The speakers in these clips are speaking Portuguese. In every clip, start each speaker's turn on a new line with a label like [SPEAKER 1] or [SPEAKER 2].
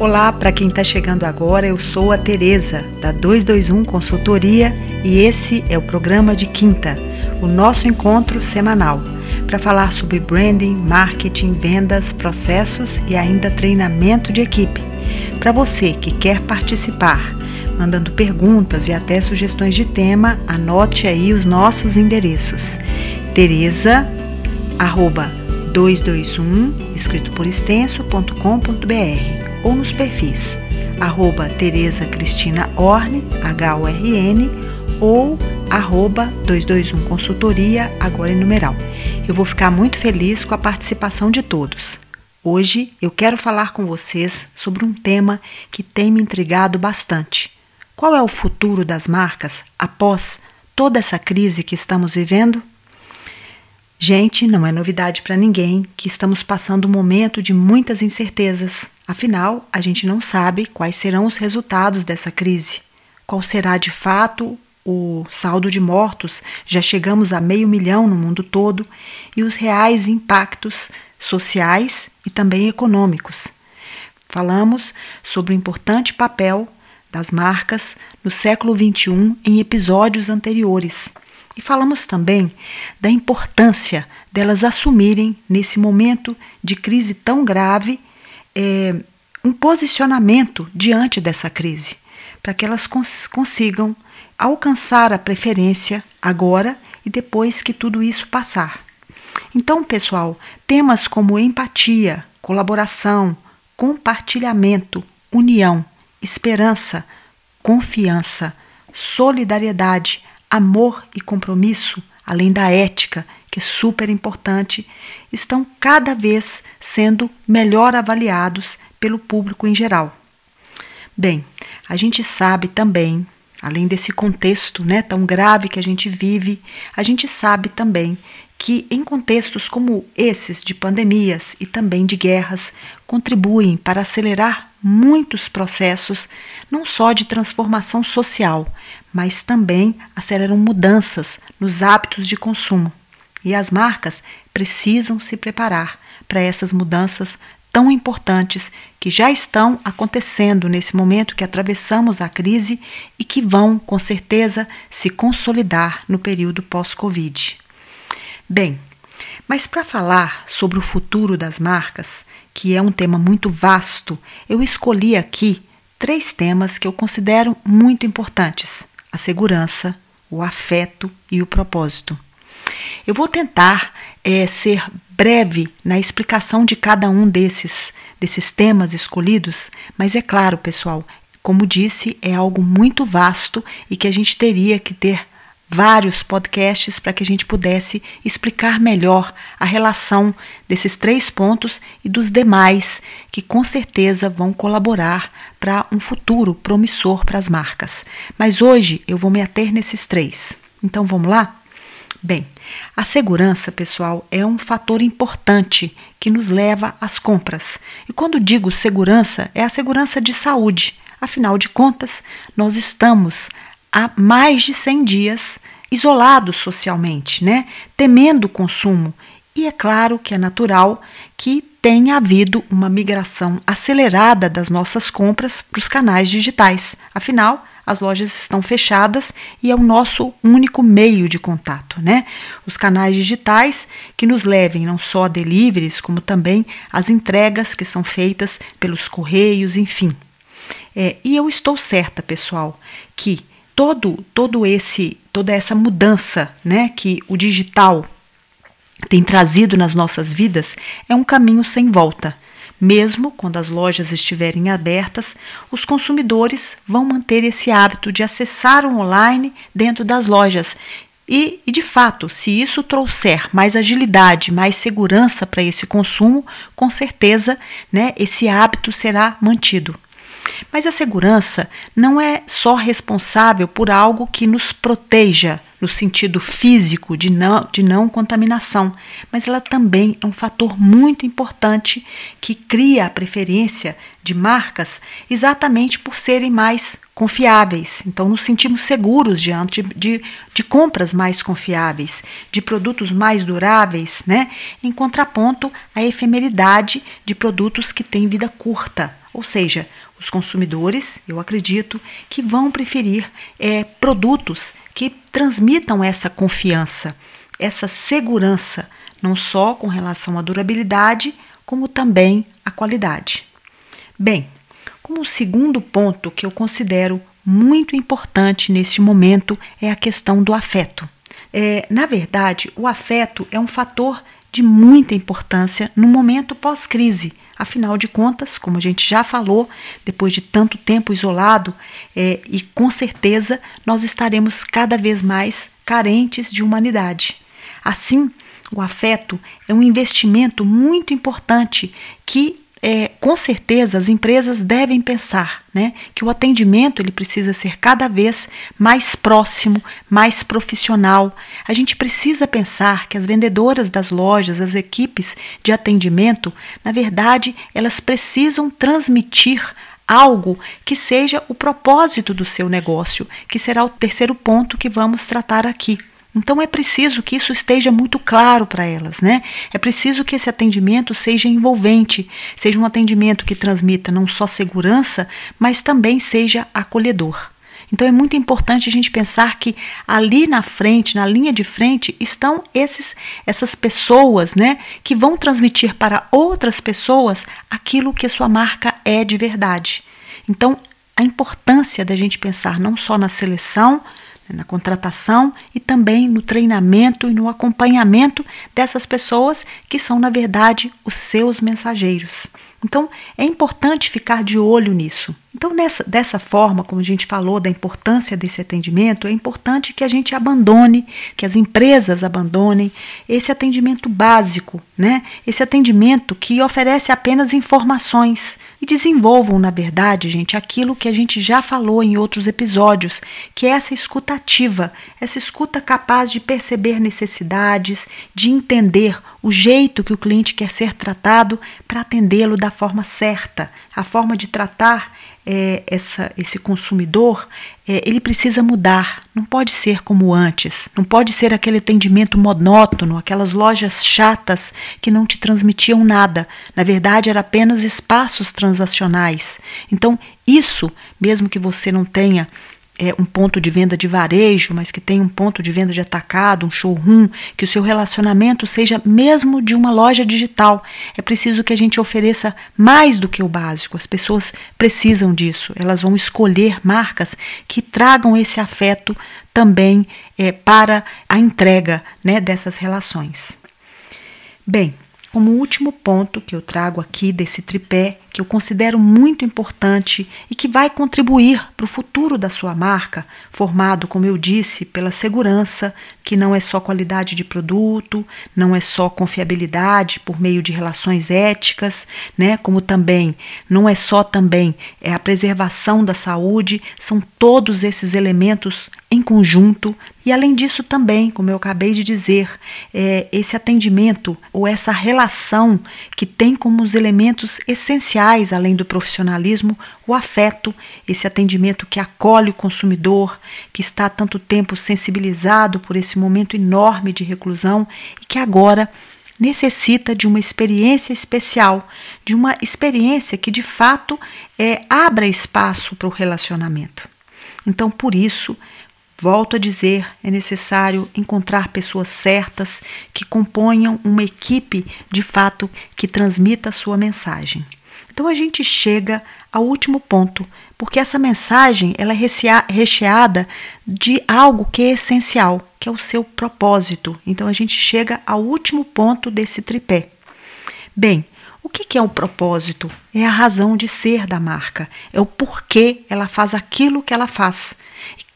[SPEAKER 1] Olá, para quem está chegando agora, eu sou a Tereza da 221 Consultoria e esse é o programa de quinta, o nosso encontro semanal, para falar sobre branding, marketing, vendas, processos e ainda treinamento de equipe. Para você que quer participar, mandando perguntas e até sugestões de tema, anote aí os nossos endereços. Tereza, arroba 221, escrito por extenso.com.br ou nos perfis arroba Tereza Cristina Orne, H-O-R-N, ou arroba 221 Consultoria, agora em numeral. Eu vou ficar muito feliz com a participação de todos. Hoje eu quero falar com vocês sobre um tema que tem me intrigado bastante. Qual é o futuro das marcas após toda essa crise que estamos vivendo? Gente, não é novidade para ninguém que estamos passando um momento de muitas incertezas. Afinal, a gente não sabe quais serão os resultados dessa crise. Qual será de fato o saldo de mortos? Já chegamos a meio milhão no mundo todo e os reais impactos sociais e também econômicos. Falamos sobre o importante papel das marcas no século XXI em episódios anteriores. E falamos também da importância delas assumirem, nesse momento de crise tão grave, é, um posicionamento diante dessa crise, para que elas cons consigam alcançar a preferência agora e depois que tudo isso passar. Então, pessoal, temas como empatia, colaboração, compartilhamento, união, esperança, confiança, solidariedade, amor e compromisso, além da ética, que é super importante, estão cada vez sendo melhor avaliados pelo público em geral. Bem, a gente sabe também, além desse contexto né, tão grave que a gente vive, a gente sabe também que em contextos como esses de pandemias e também de guerras contribuem para acelerar muitos processos, não só de transformação social, mas também aceleram mudanças nos hábitos de consumo. E as marcas precisam se preparar para essas mudanças tão importantes que já estão acontecendo nesse momento que atravessamos a crise e que vão, com certeza, se consolidar no período pós-Covid. Bem, mas para falar sobre o futuro das marcas, que é um tema muito vasto, eu escolhi aqui três temas que eu considero muito importantes: a segurança, o afeto e o propósito. Eu vou tentar é, ser breve na explicação de cada um desses, desses temas escolhidos, mas é claro, pessoal, como disse, é algo muito vasto e que a gente teria que ter vários podcasts para que a gente pudesse explicar melhor a relação desses três pontos e dos demais que com certeza vão colaborar para um futuro promissor para as marcas. Mas hoje eu vou me ater nesses três. Então vamos lá? Bem, a segurança, pessoal, é um fator importante que nos leva às compras. E quando digo segurança, é a segurança de saúde. Afinal de contas, nós estamos há mais de 100 dias isolados socialmente, né? temendo o consumo. E é claro que é natural que tenha havido uma migração acelerada das nossas compras para os canais digitais. Afinal, as lojas estão fechadas e é o nosso único meio de contato, né? Os canais digitais que nos levem não só a deliveries, como também as entregas que são feitas pelos correios, enfim. É, e eu estou certa, pessoal, que todo todo esse toda essa mudança, né, que o digital tem trazido nas nossas vidas é um caminho sem volta. Mesmo quando as lojas estiverem abertas, os consumidores vão manter esse hábito de acessar o online dentro das lojas. E, e de fato, se isso trouxer mais agilidade, mais segurança para esse consumo, com certeza né, esse hábito será mantido. Mas a segurança não é só responsável por algo que nos proteja no sentido físico de não, de não contaminação, mas ela também é um fator muito importante que cria a preferência de marcas exatamente por serem mais confiáveis. Então, nos sentimos seguros diante de, de, de compras mais confiáveis, de produtos mais duráveis, né? em contraponto à efemeridade de produtos que têm vida curta Ou seja, os consumidores, eu acredito, que vão preferir é, produtos que transmitam essa confiança, essa segurança, não só com relação à durabilidade, como também à qualidade. Bem, como segundo ponto que eu considero muito importante neste momento é a questão do afeto. É, na verdade, o afeto é um fator de muita importância no momento pós-crise. Afinal de contas, como a gente já falou, depois de tanto tempo isolado, é, e com certeza nós estaremos cada vez mais carentes de humanidade. Assim, o afeto é um investimento muito importante que é, com certeza as empresas devem pensar né, que o atendimento ele precisa ser cada vez mais próximo, mais profissional. A gente precisa pensar que as vendedoras das lojas, as equipes de atendimento, na verdade, elas precisam transmitir algo que seja o propósito do seu negócio, que será o terceiro ponto que vamos tratar aqui. Então é preciso que isso esteja muito claro para elas, né? É preciso que esse atendimento seja envolvente, seja um atendimento que transmita não só segurança, mas também seja acolhedor. Então é muito importante a gente pensar que ali na frente, na linha de frente, estão esses essas pessoas, né, que vão transmitir para outras pessoas aquilo que a sua marca é de verdade. Então, a importância da gente pensar não só na seleção, na contratação e também no treinamento e no acompanhamento dessas pessoas que são, na verdade, os seus mensageiros. Então, é importante ficar de olho nisso. Então, nessa, dessa forma, como a gente falou da importância desse atendimento, é importante que a gente abandone, que as empresas abandonem esse atendimento básico, né? Esse atendimento que oferece apenas informações e desenvolvam, na verdade, gente, aquilo que a gente já falou em outros episódios, que é essa escuta ativa, essa escuta capaz de perceber necessidades, de entender o jeito que o cliente quer ser tratado para atendê-lo da forma certa, a forma de tratar é, essa, esse consumidor, é, ele precisa mudar. Não pode ser como antes. Não pode ser aquele atendimento monótono, aquelas lojas chatas que não te transmitiam nada. Na verdade, era apenas espaços transacionais. Então, isso, mesmo que você não tenha é, um ponto de venda de varejo, mas que tenha um ponto de venda de atacado, um showroom, que o seu relacionamento seja mesmo de uma loja digital. É preciso que a gente ofereça mais do que o básico. As pessoas precisam disso. Elas vão escolher marcas que tragam esse afeto também é, para a entrega né, dessas relações. Bem, como último ponto que eu trago aqui desse tripé, que eu considero muito importante e que vai contribuir para o futuro da sua marca, formado, como eu disse, pela segurança, que não é só qualidade de produto, não é só confiabilidade por meio de relações éticas, né, como também não é só também é a preservação da saúde, são todos esses elementos em conjunto e além disso também, como eu acabei de dizer, é, esse atendimento ou essa relação que tem como os elementos essenciais além do profissionalismo, o afeto, esse atendimento que acolhe o consumidor, que está há tanto tempo sensibilizado por esse momento enorme de reclusão e que agora necessita de uma experiência especial, de uma experiência que de fato é, abra espaço para o relacionamento. Então, por isso, Volto a dizer, é necessário encontrar pessoas certas que componham uma equipe de fato que transmita a sua mensagem. Então a gente chega ao último ponto, porque essa mensagem ela é recheada de algo que é essencial, que é o seu propósito. Então a gente chega ao último ponto desse tripé. Bem, o que é o propósito? É a razão de ser da marca, é o porquê ela faz aquilo que ela faz.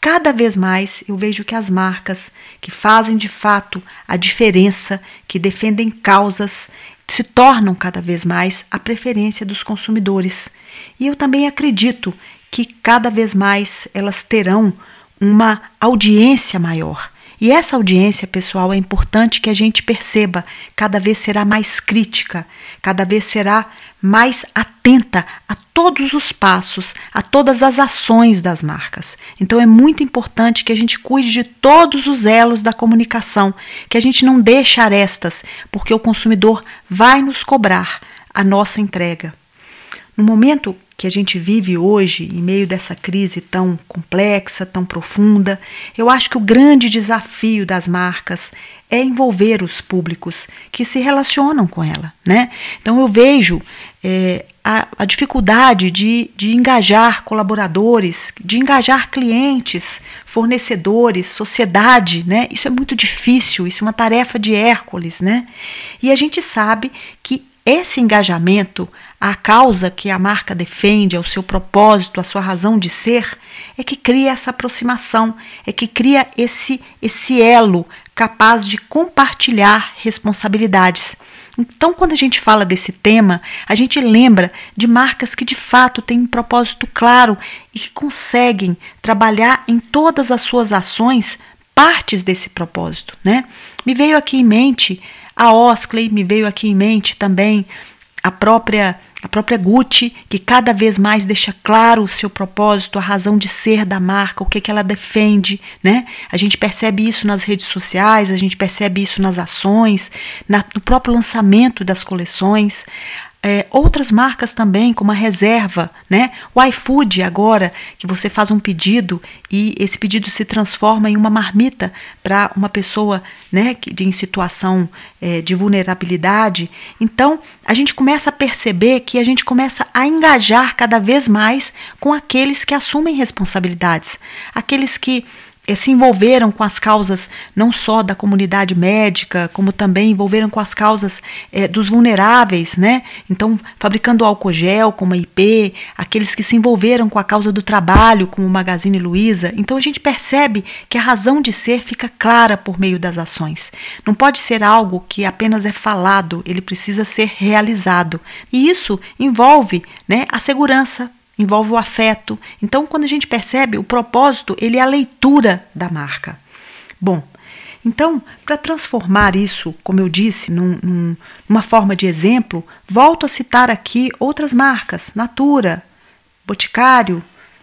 [SPEAKER 1] Cada vez mais eu vejo que as marcas que fazem de fato a diferença, que defendem causas, se tornam cada vez mais a preferência dos consumidores. E eu também acredito que cada vez mais elas terão uma audiência maior. E essa audiência, pessoal, é importante que a gente perceba, cada vez será mais crítica, cada vez será mais atenta a todos os passos, a todas as ações das marcas. Então é muito importante que a gente cuide de todos os elos da comunicação, que a gente não deixe arestas, porque o consumidor vai nos cobrar a nossa entrega. No momento que a gente vive hoje, em meio dessa crise tão complexa, tão profunda, eu acho que o grande desafio das marcas é envolver os públicos que se relacionam com ela. Né? Então eu vejo é, a, a, dificuldade de, de engajar colaboradores, de engajar clientes, fornecedores, sociedade. Né? Isso é muito difícil, isso é uma tarefa de Hércules. Né? E a gente sabe que esse engajamento, a causa que a marca defende, ao seu propósito, a sua razão de ser, é que cria essa aproximação, é que cria esse, esse elo capaz de compartilhar responsabilidades. Então, quando a gente fala desse tema, a gente lembra de marcas que de fato têm um propósito claro e que conseguem trabalhar em todas as suas ações partes desse propósito, né? Me veio aqui em mente a Oskley, me veio aqui em mente também a própria a própria Gucci, que cada vez mais deixa claro o seu propósito, a razão de ser da marca, o que, que ela defende, né? A gente percebe isso nas redes sociais, a gente percebe isso nas ações, na, no próprio lançamento das coleções é, outras marcas também, como a reserva, né? O iFood agora, que você faz um pedido e esse pedido se transforma em uma marmita para uma pessoa né, que, em situação é, de vulnerabilidade. Então, a gente começa a perceber que a gente começa a engajar cada vez mais com aqueles que assumem responsabilidades, aqueles que se envolveram com as causas não só da comunidade médica, como também envolveram com as causas é, dos vulneráveis, né? Então, fabricando álcool gel, como a IP, aqueles que se envolveram com a causa do trabalho, como o Magazine Luiza. Então, a gente percebe que a razão de ser fica clara por meio das ações. Não pode ser algo que apenas é falado, ele precisa ser realizado. E isso envolve né, a segurança envolve o afeto. Então, quando a gente percebe o propósito, ele é a leitura da marca. Bom, então, para transformar isso, como eu disse, num, num, numa forma de exemplo, volto a citar aqui outras marcas: Natura, Boticário,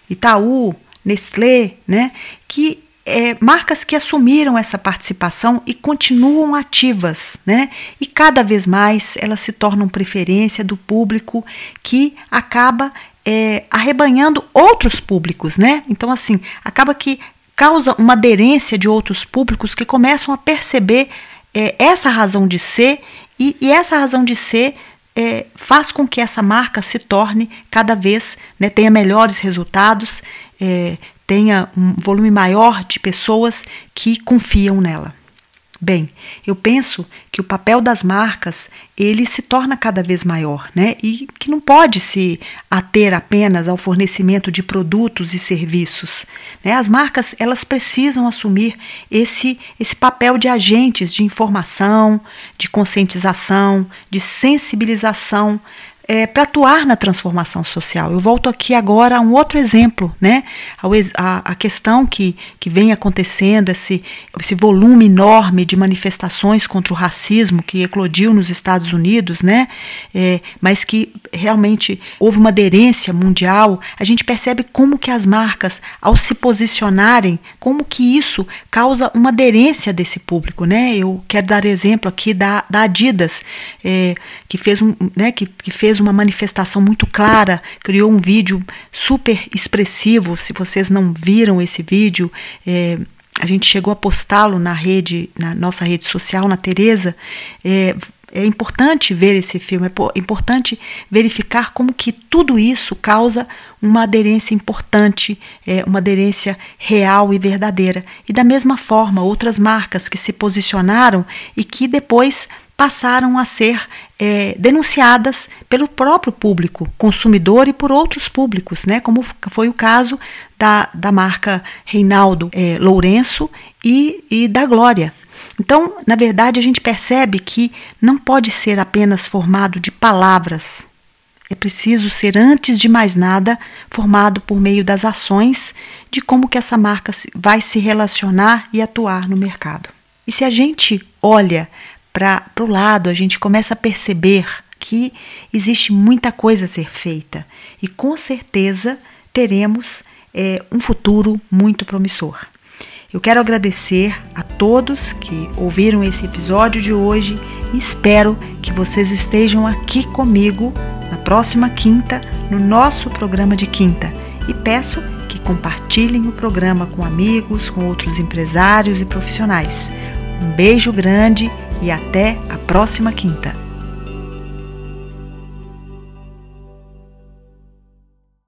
[SPEAKER 1] Itaú, Nestlé, né? Que é, marcas que assumiram essa participação e continuam ativas, né? E cada vez mais elas se tornam preferência do público que acaba é, arrebanhando outros públicos, né? Então, assim, acaba que causa uma aderência de outros públicos que começam a perceber é, essa razão de ser e, e, essa razão de ser é, faz com que essa marca se torne cada vez, né, tenha melhores resultados, é, tenha um volume maior de pessoas que confiam nela. Bem, eu penso que o papel das marcas ele se torna cada vez maior, né? E que não pode se ater apenas ao fornecimento de produtos e serviços. Né? As marcas elas precisam assumir esse esse papel de agentes de informação, de conscientização, de sensibilização é, para atuar na transformação social. Eu volto aqui agora a um outro exemplo, né? A, a, questão que, que vem acontecendo, esse, esse volume enorme de manifestações contra o racismo que eclodiu nos Estados Unidos, né? É, mas que realmente houve uma aderência mundial. A gente percebe como que as marcas, ao se posicionarem, como que isso causa uma aderência desse público, né? Eu quero dar exemplo aqui da, da Adidas, é, que fez um, né? Que, que uma manifestação muito clara, criou um vídeo super expressivo. Se vocês não viram esse vídeo, é, a gente chegou a postá-lo na rede, na nossa rede social, na Tereza. É, é importante ver esse filme, é importante verificar como que tudo isso causa uma aderência importante, é, uma aderência real e verdadeira. E da mesma forma, outras marcas que se posicionaram e que depois passaram a ser é, denunciadas pelo próprio público consumidor e por outros públicos, né, como foi o caso da, da marca Reinaldo é, Lourenço e, e da Glória. Então, na verdade, a gente percebe que não pode ser apenas formado de palavras. É preciso ser, antes de mais nada, formado por meio das ações de como que essa marca vai se relacionar e atuar no mercado. E se a gente olha para o lado, a gente começa a perceber que existe muita coisa a ser feita e com certeza teremos é, um futuro muito promissor. Eu quero agradecer a todos que ouviram esse episódio de hoje e espero que vocês estejam aqui comigo na próxima quinta no nosso programa de quinta e peço que compartilhem o programa com amigos, com outros empresários e profissionais. Um beijo grande e até a próxima quinta.